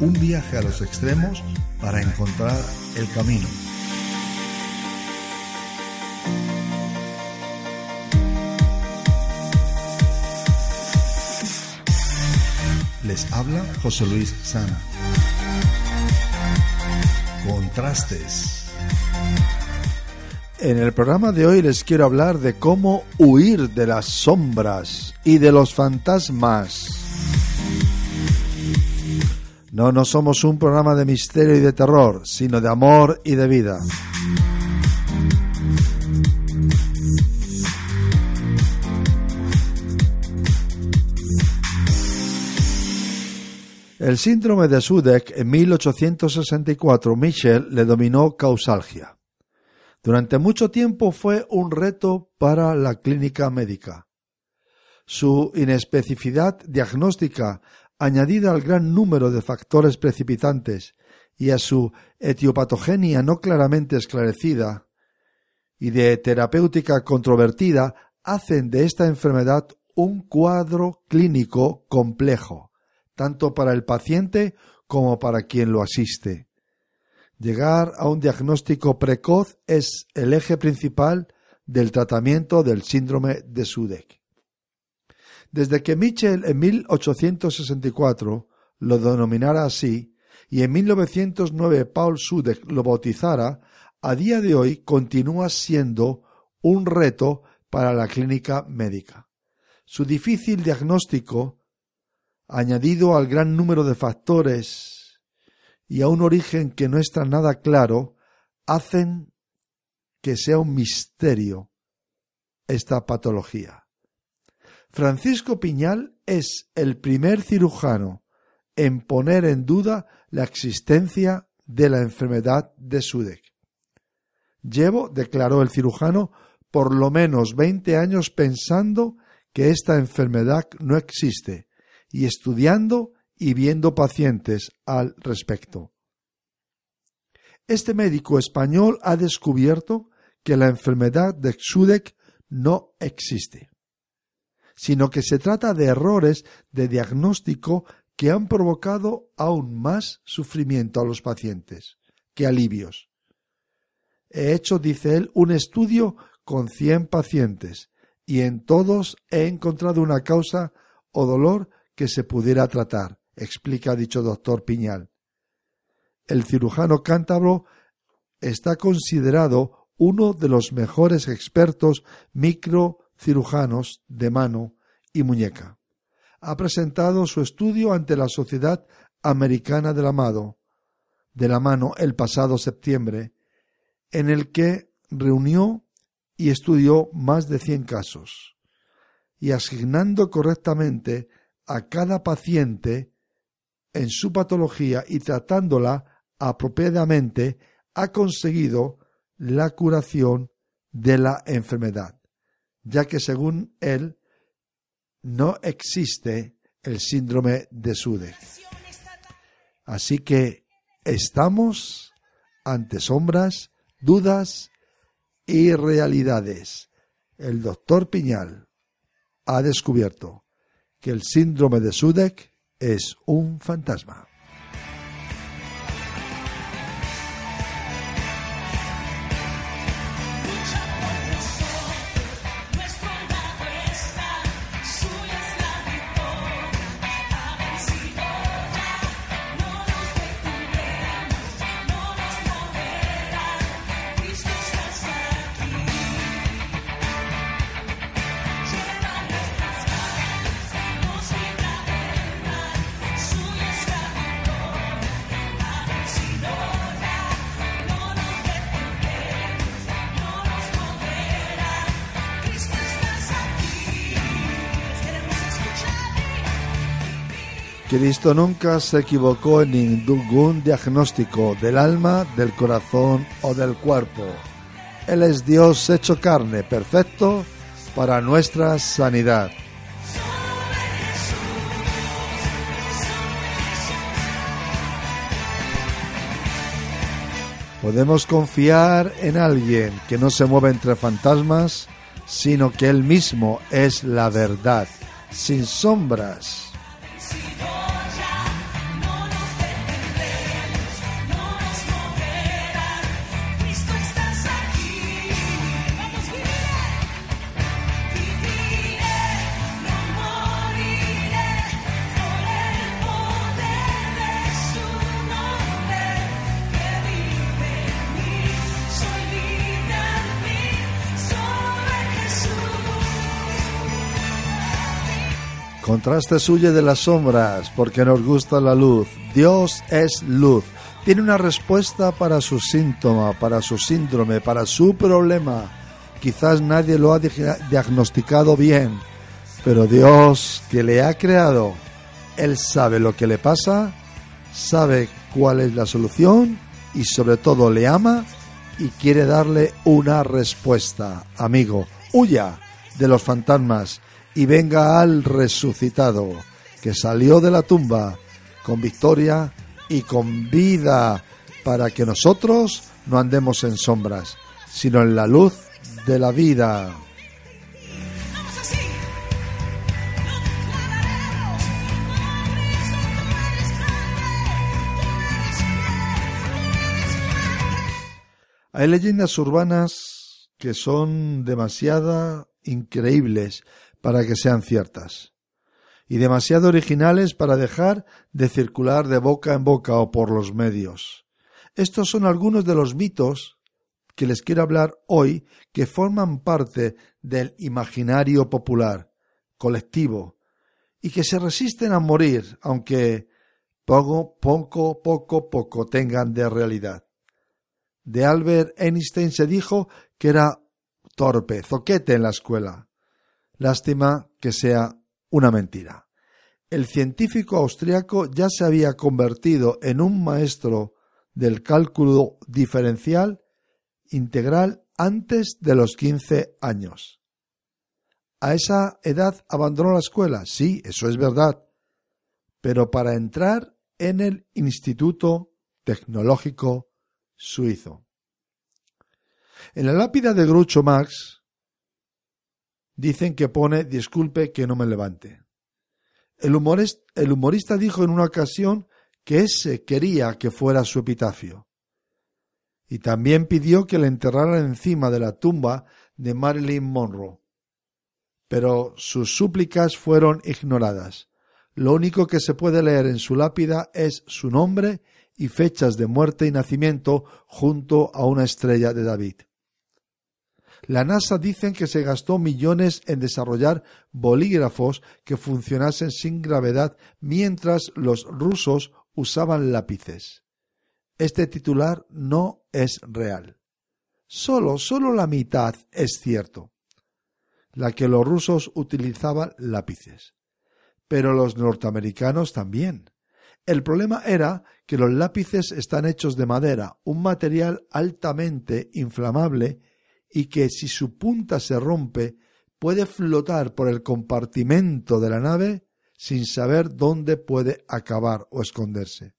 Un viaje a los extremos para encontrar el camino. Les habla José Luis Sana. Contrastes. En el programa de hoy les quiero hablar de cómo huir de las sombras y de los fantasmas. No, no somos un programa de misterio y de terror, sino de amor y de vida. El síndrome de Sudeck en 1864 Michel le dominó causalgia. Durante mucho tiempo fue un reto para la clínica médica. Su inespecificidad diagnóstica, añadida al gran número de factores precipitantes y a su etiopatogenia no claramente esclarecida y de terapéutica controvertida, hacen de esta enfermedad un cuadro clínico complejo, tanto para el paciente como para quien lo asiste. Llegar a un diagnóstico precoz es el eje principal del tratamiento del síndrome de Sudeck. Desde que Mitchell en 1864 lo denominara así y en 1909 Paul Sudeck lo bautizara, a día de hoy continúa siendo un reto para la clínica médica. Su difícil diagnóstico, añadido al gran número de factores y a un origen que no está nada claro, hacen que sea un misterio esta patología. Francisco Piñal es el primer cirujano en poner en duda la existencia de la enfermedad de Sudeck. Llevo, declaró el cirujano, por lo menos veinte años pensando que esta enfermedad no existe y estudiando y viendo pacientes al respecto. Este médico español ha descubierto que la enfermedad de Sudeck no existe, sino que se trata de errores de diagnóstico que han provocado aún más sufrimiento a los pacientes que alivios. He hecho, dice él, un estudio con cien pacientes y en todos he encontrado una causa o dolor que se pudiera tratar, explica dicho doctor Piñal. El cirujano cántabro está considerado uno de los mejores expertos microcirujanos de mano y muñeca. Ha presentado su estudio ante la Sociedad Americana del Amado de la mano el pasado septiembre, en el que reunió y estudió más de cien casos, y asignando correctamente a cada paciente en su patología y tratándola apropiadamente, ha conseguido la curación de la enfermedad, ya que según él no existe el síndrome de Sudeck. Así que estamos ante sombras, dudas y realidades. El doctor Piñal ha descubierto que el síndrome de Sudeck es un fantasma. Cristo nunca se equivocó en ningún diagnóstico del alma, del corazón o del cuerpo. Él es Dios hecho carne, perfecto para nuestra sanidad. Podemos confiar en alguien que no se mueve entre fantasmas, sino que Él mismo es la verdad, sin sombras. Contrastes huye de las sombras porque nos gusta la luz. Dios es luz. Tiene una respuesta para su síntoma, para su síndrome, para su problema. Quizás nadie lo ha di- diagnosticado bien, pero Dios que le ha creado, Él sabe lo que le pasa, sabe cuál es la solución y sobre todo le ama y quiere darle una respuesta. Amigo, huya de los fantasmas y venga al resucitado que salió de la tumba con victoria y con vida para que nosotros no andemos en sombras, sino en la luz de la vida. Hay leyendas urbanas que son demasiado increíbles para que sean ciertas y demasiado originales para dejar de circular de boca en boca o por los medios. Estos son algunos de los mitos que les quiero hablar hoy que forman parte del imaginario popular, colectivo, y que se resisten a morir, aunque poco, poco, poco, poco tengan de realidad. De Albert Einstein se dijo que era torpe, zoquete en la escuela. Lástima que sea una mentira. El científico austriaco ya se había convertido en un maestro del cálculo diferencial integral antes de los 15 años. A esa edad abandonó la escuela, sí, eso es verdad, pero para entrar en el Instituto Tecnológico Suizo. En la lápida de Groucho Marx dicen que pone disculpe que no me levante. El humorista, dijo en una ocasión que ese quería que fuera su epitafio. Y también pidió que le enterraran encima de la tumba de Marilyn Monroe. Pero sus súplicas fueron ignoradas. Lo único que se puede leer en su lápida es su nombre y fechas de muerte y nacimiento junto a una estrella de David. La NASA dicen que se gastó millones en desarrollar bolígrafos que funcionasen sin gravedad mientras los rusos usaban lápices. Este titular no es real. Solo, solo la mitad es cierto. La que los rusos utilizaban lápices. Pero los norteamericanos también. El problema era que los lápices están hechos de madera, un material altamente inflamable y que si su punta se rompe puede flotar por el compartimento de la nave sin saber dónde puede acabar o esconderse.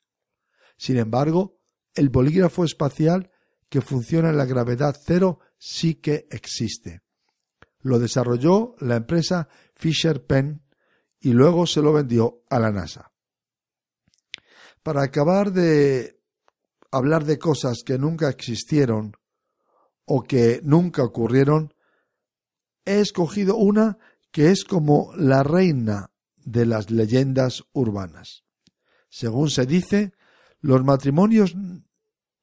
Sin embargo, el bolígrafo espacial que funciona en la gravedad cero sí que existe. Lo desarrolló la empresa Fisher Pen y luego se lo vendió a la NASA. Para acabar de hablar de cosas que nunca existieron o que nunca ocurrieron, he escogido una que es como la reina de las leyendas urbanas. Según se dice, los matrimonios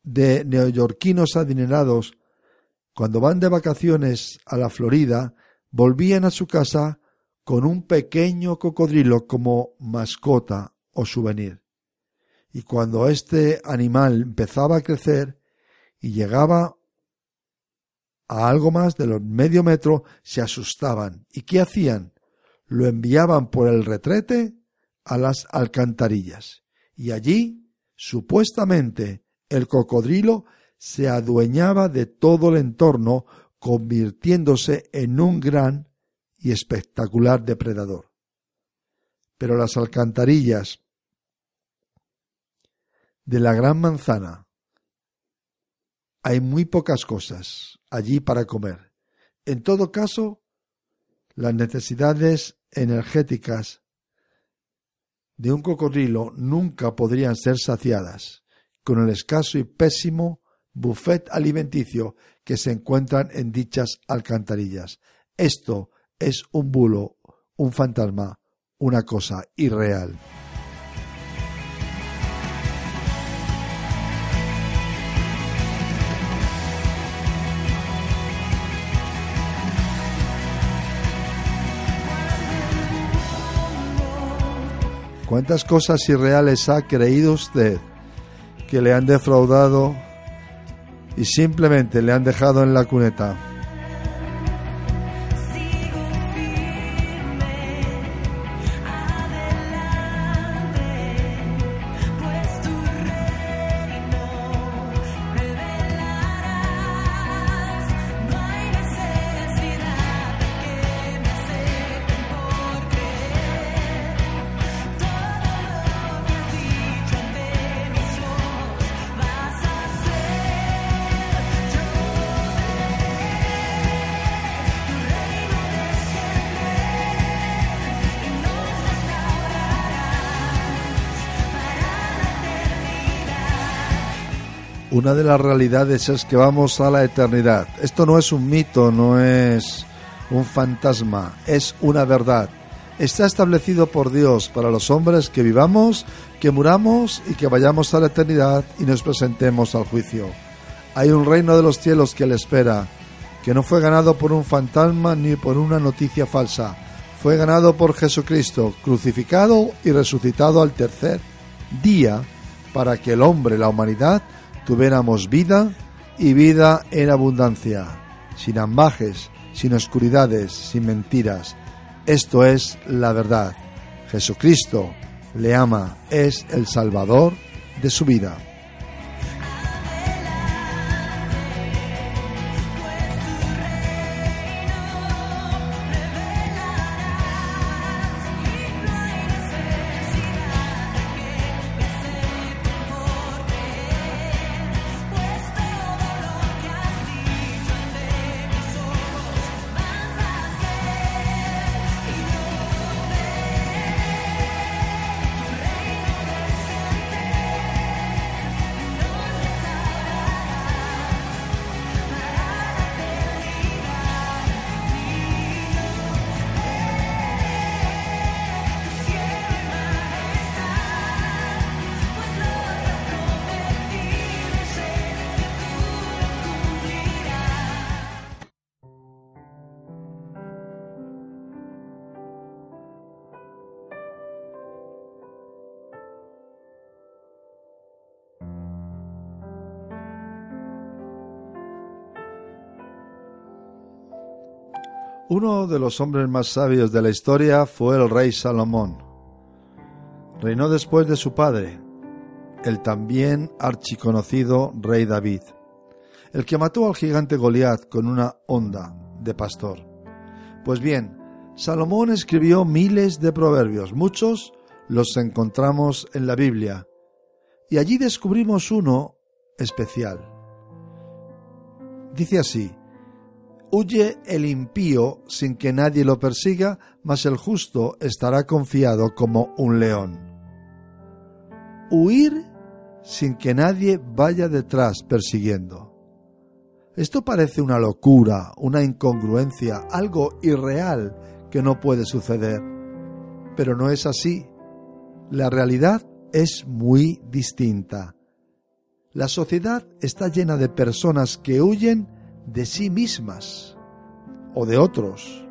de neoyorquinos adinerados, cuando van de vacaciones a la Florida, volvían a su casa con un pequeño cocodrilo como mascota o souvenir. Y cuando este animal empezaba a crecer y llegaba a algo más de los medio metro, se asustaban. ¿Y qué hacían? Lo enviaban por el retrete a las alcantarillas y allí, supuestamente, el cocodrilo se adueñaba de todo el entorno, convirtiéndose en un gran y espectacular depredador. Pero las alcantarillas de la gran manzana hay muy pocas cosas allí para comer. En todo caso, las necesidades energéticas de un cocodrilo nunca podrían ser saciadas con el escaso y pésimo buffet alimenticio que se encuentran en dichas alcantarillas. Esto es un bulo, un fantasma, una cosa irreal. ¿Cuántas cosas irreales ha creído usted que le han defraudado y simplemente le han dejado en la cuneta? Una de las realidades es que vamos a la eternidad. Esto no es un mito, no es un fantasma, es una verdad. Está establecido por Dios para los hombres que vivamos, que muramos y que vayamos a la eternidad y nos presentemos al juicio. Hay un reino de los cielos que le espera, que no fue ganado por un fantasma ni por una noticia falsa. Fue ganado por Jesucristo, crucificado y resucitado al tercer día, para que el hombre, la humanidad, tuviéramos vida y vida en abundancia, sin ambajes, sin oscuridades, sin mentiras. Esto es la verdad. Jesucristo le ama, es el Salvador de su vida. Uno de los hombres más sabios de la historia fue el rey Salomón. Reinó después de su padre, el también archiconocido rey David, el que mató al gigante Goliat con una onda de pastor. Pues bien, Salomón escribió miles de proverbios, muchos los encontramos en la Biblia, y allí descubrimos uno especial. Dice así, Huye el impío sin que nadie lo persiga, mas el justo estará confiado como un león. Huir sin que nadie vaya detrás persiguiendo. Esto parece una locura, una incongruencia, algo irreal que no puede suceder. Pero no es así. La realidad es muy distinta. La sociedad está llena de personas que huyen de sí mismas o de otros,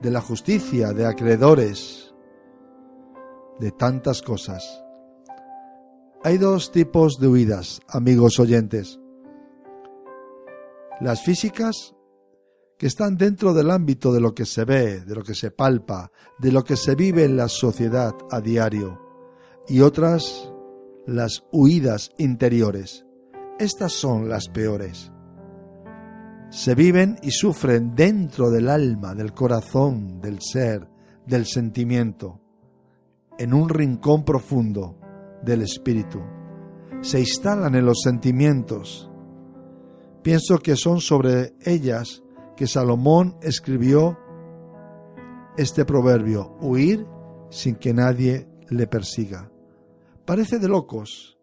de la justicia, de acreedores, de tantas cosas. Hay dos tipos de huidas, amigos oyentes. Las físicas, que están dentro del ámbito de lo que se ve, de lo que se palpa, de lo que se vive en la sociedad a diario, y otras las huidas interiores. Estas son las peores. Se viven y sufren dentro del alma, del corazón, del ser, del sentimiento, en un rincón profundo del espíritu. Se instalan en los sentimientos. Pienso que son sobre ellas que Salomón escribió este proverbio, huir sin que nadie le persiga. Parece de locos,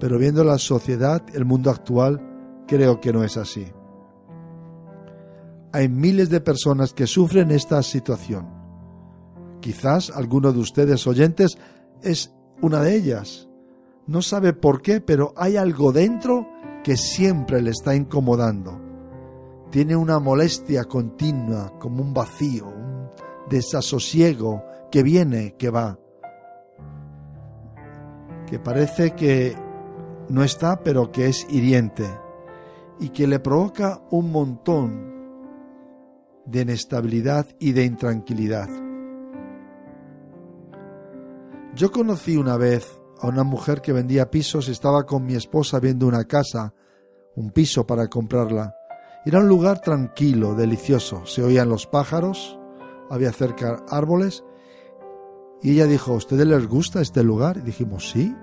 pero viendo la sociedad, el mundo actual, creo que no es así. Hay miles de personas que sufren esta situación. Quizás alguno de ustedes oyentes es una de ellas. No sabe por qué, pero hay algo dentro que siempre le está incomodando. Tiene una molestia continua, como un vacío, un desasosiego que viene, que va. Que parece que no está, pero que es hiriente y que le provoca un montón de inestabilidad y de intranquilidad. Yo conocí una vez a una mujer que vendía pisos y estaba con mi esposa viendo una casa, un piso para comprarla. Era un lugar tranquilo, delicioso. Se oían los pájaros, había cerca árboles. Y ella dijo, ¿a ustedes les gusta este lugar? Y dijimos, sí,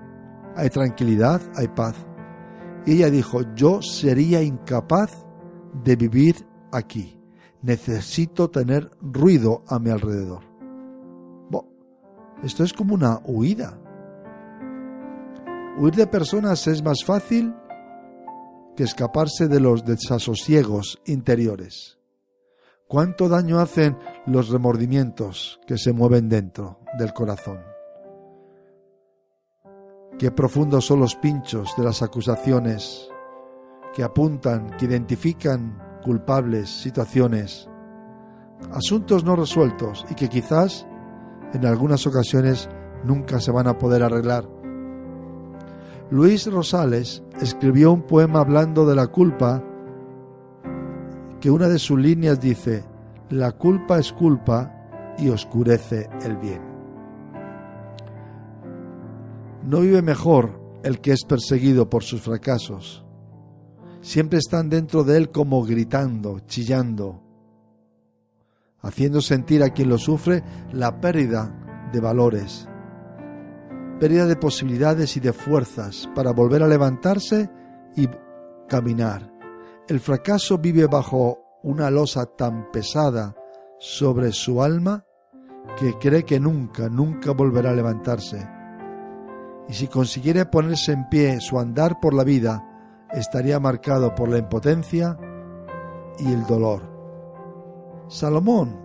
hay tranquilidad, hay paz. Y ella dijo, yo sería incapaz de vivir aquí. Necesito tener ruido a mi alrededor. Esto es como una huida. Huir de personas es más fácil que escaparse de los desasosiegos interiores. ¿Cuánto daño hacen los remordimientos que se mueven dentro del corazón? Qué profundos son los pinchos de las acusaciones que apuntan, que identifican culpables, situaciones, asuntos no resueltos y que quizás en algunas ocasiones nunca se van a poder arreglar. Luis Rosales escribió un poema hablando de la culpa que una de sus líneas dice, la culpa es culpa y oscurece el bien. No vive mejor el que es perseguido por sus fracasos. Siempre están dentro de él como gritando, chillando, haciendo sentir a quien lo sufre la pérdida de valores, pérdida de posibilidades y de fuerzas para volver a levantarse y caminar. El fracaso vive bajo una losa tan pesada sobre su alma que cree que nunca, nunca volverá a levantarse. Y si consiguiera ponerse en pie su andar por la vida, estaría marcado por la impotencia y el dolor. Salomón,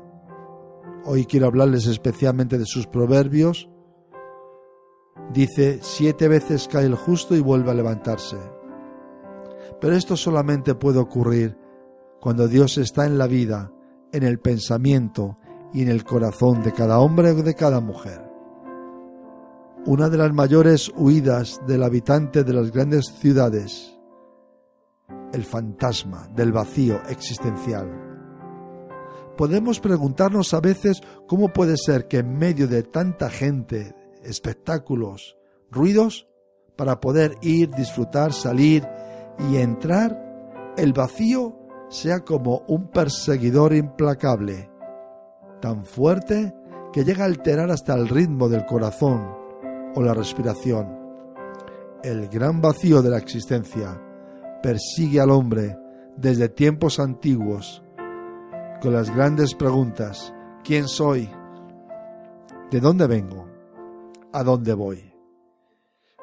hoy quiero hablarles especialmente de sus proverbios, dice, siete veces cae el justo y vuelve a levantarse. Pero esto solamente puede ocurrir cuando Dios está en la vida, en el pensamiento y en el corazón de cada hombre o de cada mujer. Una de las mayores huidas del habitante de las grandes ciudades, el fantasma del vacío existencial. Podemos preguntarnos a veces cómo puede ser que en medio de tanta gente, espectáculos, ruidos, para poder ir, disfrutar, salir y entrar, el vacío sea como un perseguidor implacable, tan fuerte que llega a alterar hasta el ritmo del corazón o la respiración. El gran vacío de la existencia persigue al hombre desde tiempos antiguos con las grandes preguntas, ¿quién soy? ¿De dónde vengo? ¿A dónde voy?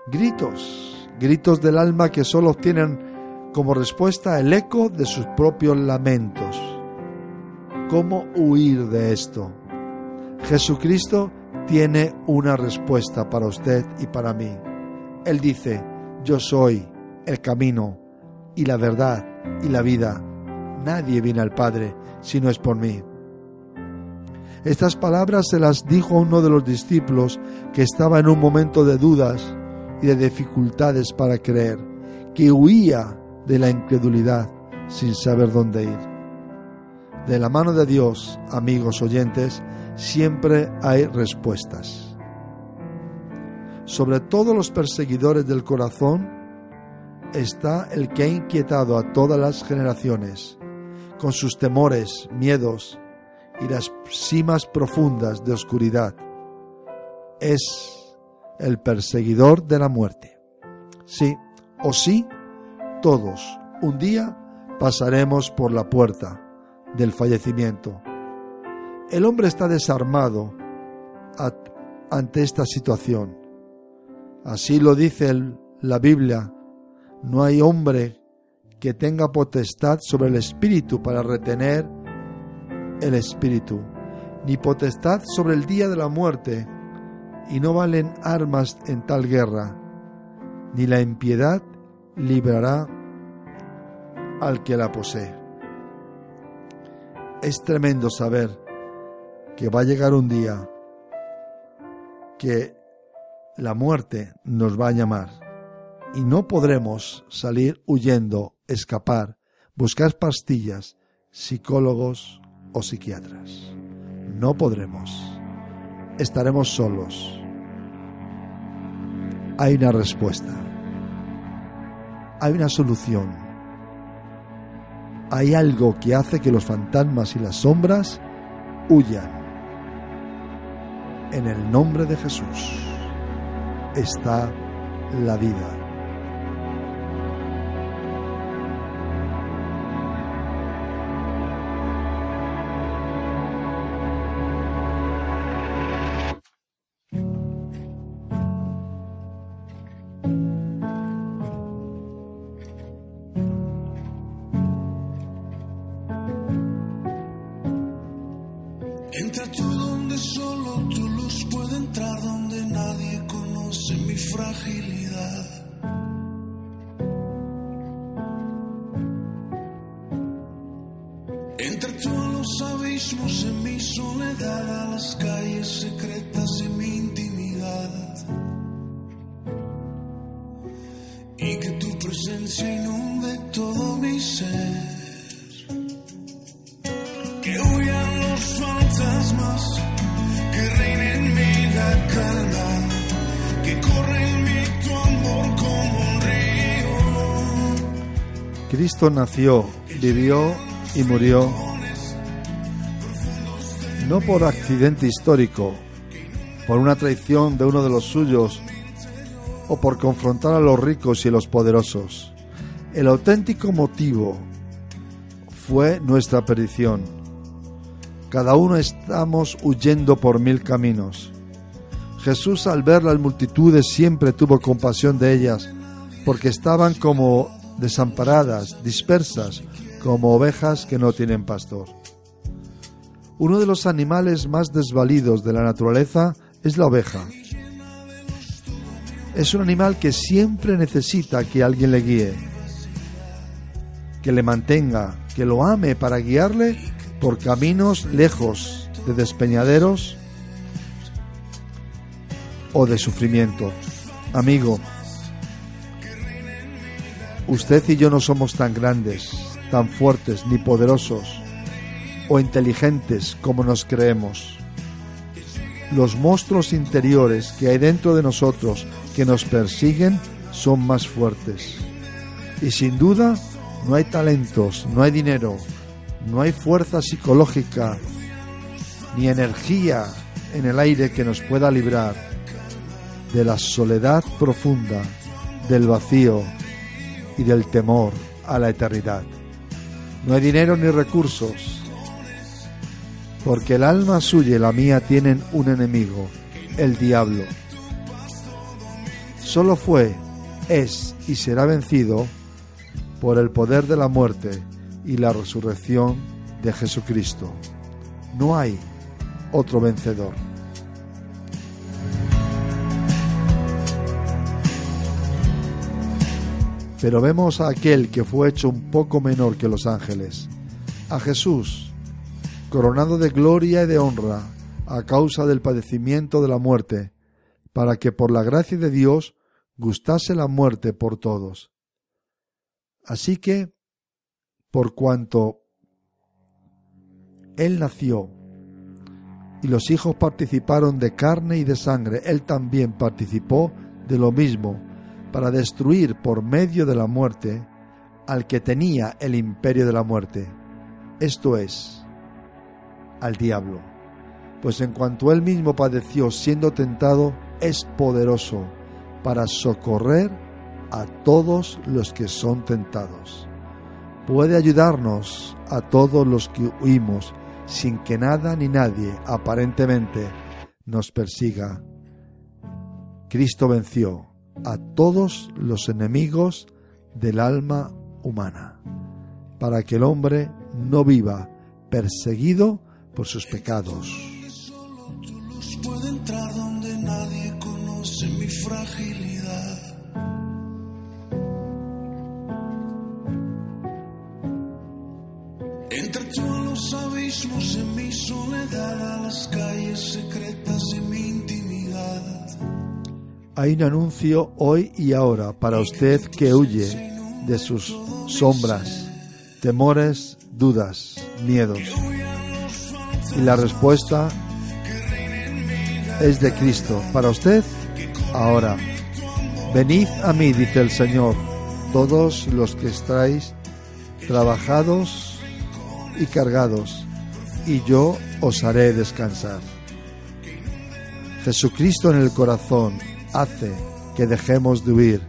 Gritos, gritos del alma que solo obtienen como respuesta el eco de sus propios lamentos. ¿Cómo huir de esto? Jesucristo tiene una respuesta para usted y para mí. Él dice, yo soy el camino y la verdad y la vida. Nadie viene al Padre si no es por mí. Estas palabras se las dijo uno de los discípulos que estaba en un momento de dudas y de dificultades para creer, que huía de la incredulidad sin saber dónde ir. De la mano de Dios, amigos oyentes, siempre hay respuestas. Sobre todos los perseguidores del corazón está el que ha inquietado a todas las generaciones, con sus temores, miedos y las cimas profundas de oscuridad. Es el perseguidor de la muerte. Sí, o sí, todos un día pasaremos por la puerta del fallecimiento. El hombre está desarmado ante esta situación. Así lo dice la Biblia. No hay hombre que tenga potestad sobre el espíritu para retener el espíritu, ni potestad sobre el día de la muerte, y no valen armas en tal guerra, ni la impiedad librará al que la posee. Es tremendo saber que va a llegar un día que la muerte nos va a llamar y no podremos salir huyendo, escapar, buscar pastillas, psicólogos o psiquiatras. No podremos. Estaremos solos. Hay una respuesta. Hay una solución. Hay algo que hace que los fantasmas y las sombras huyan. En el nombre de Jesús está la vida. Cristo nació, vivió y murió no por accidente histórico, por una traición de uno de los suyos o por confrontar a los ricos y los poderosos. El auténtico motivo fue nuestra perdición. Cada uno estamos huyendo por mil caminos. Jesús al ver las multitudes siempre tuvo compasión de ellas, porque estaban como desamparadas, dispersas, como ovejas que no tienen pastor. Uno de los animales más desvalidos de la naturaleza es la oveja. Es un animal que siempre necesita que alguien le guíe, que le mantenga, que lo ame para guiarle por caminos lejos de despeñaderos o de sufrimiento. Amigo, usted y yo no somos tan grandes, tan fuertes ni poderosos o inteligentes como nos creemos. Los monstruos interiores que hay dentro de nosotros que nos persiguen son más fuertes. Y sin duda no hay talentos, no hay dinero, no hay fuerza psicológica ni energía en el aire que nos pueda librar de la soledad profunda, del vacío y del temor a la eternidad. No hay dinero ni recursos, porque el alma suya y la mía tienen un enemigo, el diablo. Solo fue, es y será vencido por el poder de la muerte y la resurrección de Jesucristo. No hay otro vencedor. Pero vemos a aquel que fue hecho un poco menor que los ángeles, a Jesús, coronado de gloria y de honra a causa del padecimiento de la muerte, para que por la gracia de Dios gustase la muerte por todos. Así que, por cuanto Él nació y los hijos participaron de carne y de sangre. Él también participó de lo mismo para destruir por medio de la muerte al que tenía el imperio de la muerte, esto es, al diablo. Pues en cuanto él mismo padeció siendo tentado, es poderoso para socorrer a todos los que son tentados. Puede ayudarnos a todos los que huimos sin que nada ni nadie aparentemente nos persiga. Cristo venció a todos los enemigos del alma humana, para que el hombre no viva perseguido por sus pecados. Solo tu luz puede entrar donde nadie conoce mi fragilidad. Entra tú a los abismos en mi soledad, a las calles Hay un anuncio hoy y ahora para usted que huye de sus sombras, temores, dudas, miedos. Y la respuesta es de Cristo. Para usted, ahora. Venid a mí, dice el Señor, todos los que estáis trabajados y cargados, y yo os haré descansar. Jesucristo en el corazón hace que dejemos de huir,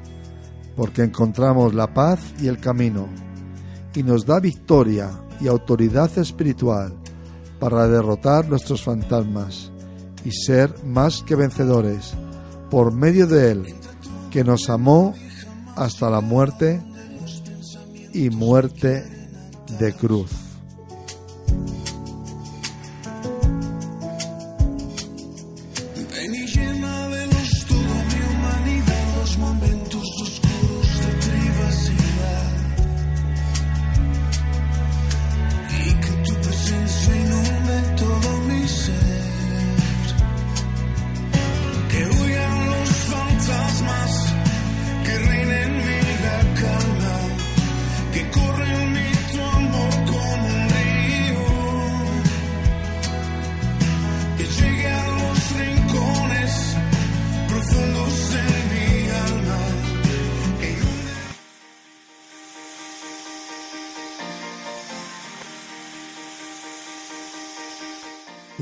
porque encontramos la paz y el camino, y nos da victoria y autoridad espiritual para derrotar nuestros fantasmas y ser más que vencedores por medio de Él, que nos amó hasta la muerte y muerte de cruz.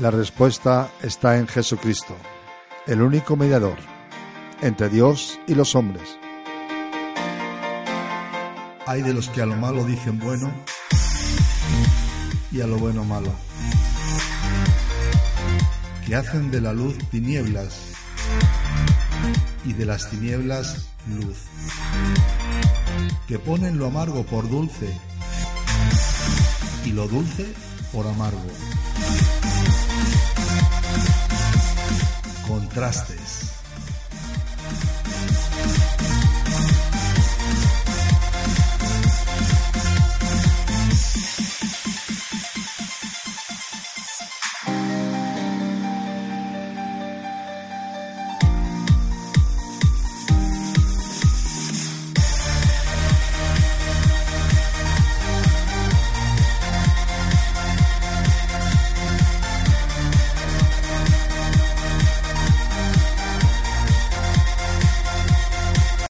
La respuesta está en Jesucristo, el único mediador entre Dios y los hombres. Hay de los que a lo malo dicen bueno y a lo bueno malo, que hacen de la luz tinieblas y de las tinieblas luz, que ponen lo amargo por dulce y lo dulce por amargo. Contrastes.